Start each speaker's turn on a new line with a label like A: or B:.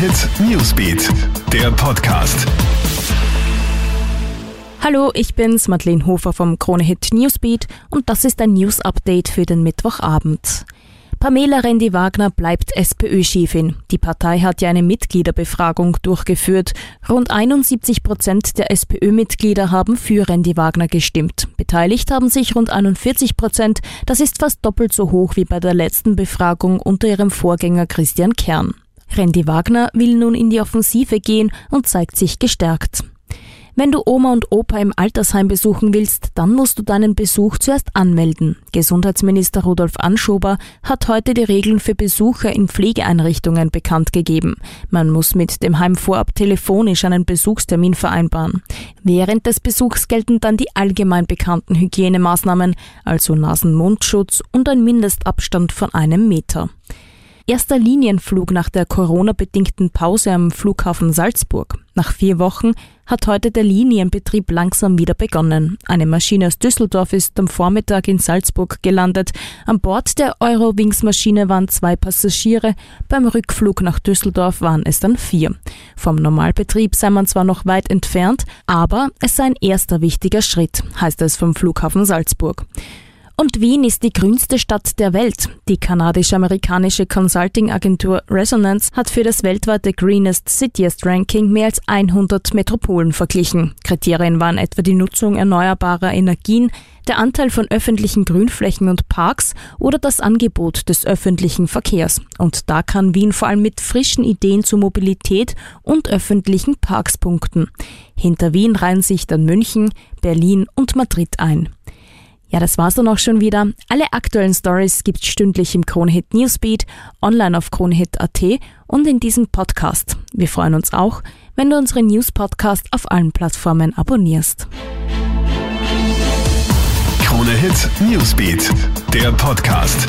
A: Hit Newsbeat, der Podcast.
B: Hallo, ich bin's, Madeleine Hofer vom Krone Hit Newsbeat und das ist ein News Update für den Mittwochabend. Pamela Rendi-Wagner bleibt SPÖ-Chefin. Die Partei hat ja eine Mitgliederbefragung durchgeführt. Rund 71 Prozent der SPÖ-Mitglieder haben für Rendi-Wagner gestimmt. Beteiligt haben sich rund 41 Prozent. Das ist fast doppelt so hoch wie bei der letzten Befragung unter ihrem Vorgänger Christian Kern. Rendi Wagner will nun in die Offensive gehen und zeigt sich gestärkt. Wenn du Oma und Opa im Altersheim besuchen willst, dann musst du deinen Besuch zuerst anmelden. Gesundheitsminister Rudolf Anschober hat heute die Regeln für Besucher in Pflegeeinrichtungen bekannt gegeben. Man muss mit dem Heim vorab telefonisch einen Besuchstermin vereinbaren. Während des Besuchs gelten dann die allgemein bekannten Hygienemaßnahmen, also Nasen-Mundschutz und ein Mindestabstand von einem Meter. Erster Linienflug nach der Corona-bedingten Pause am Flughafen Salzburg. Nach vier Wochen hat heute der Linienbetrieb langsam wieder begonnen. Eine Maschine aus Düsseldorf ist am Vormittag in Salzburg gelandet. An Bord der Eurowings-Maschine waren zwei Passagiere. Beim Rückflug nach Düsseldorf waren es dann vier. Vom Normalbetrieb sei man zwar noch weit entfernt, aber es sei ein erster wichtiger Schritt, heißt es vom Flughafen Salzburg. Und Wien ist die grünste Stadt der Welt. Die kanadisch-amerikanische Consulting-Agentur Resonance hat für das weltweite Greenest Cityest Ranking mehr als 100 Metropolen verglichen. Kriterien waren etwa die Nutzung erneuerbarer Energien, der Anteil von öffentlichen Grünflächen und Parks oder das Angebot des öffentlichen Verkehrs. Und da kann Wien vor allem mit frischen Ideen zur Mobilität und öffentlichen Parks punkten. Hinter Wien reihen sich dann München, Berlin und Madrid ein. Ja, das war's dann auch schon wieder. Alle aktuellen Stories gibt's stündlich im Kronehit Newsbeat, online auf kronehit.at und in diesem Podcast. Wir freuen uns auch, wenn du unseren News Podcast auf allen Plattformen abonnierst.
A: Kronehit Newsbeat, der Podcast.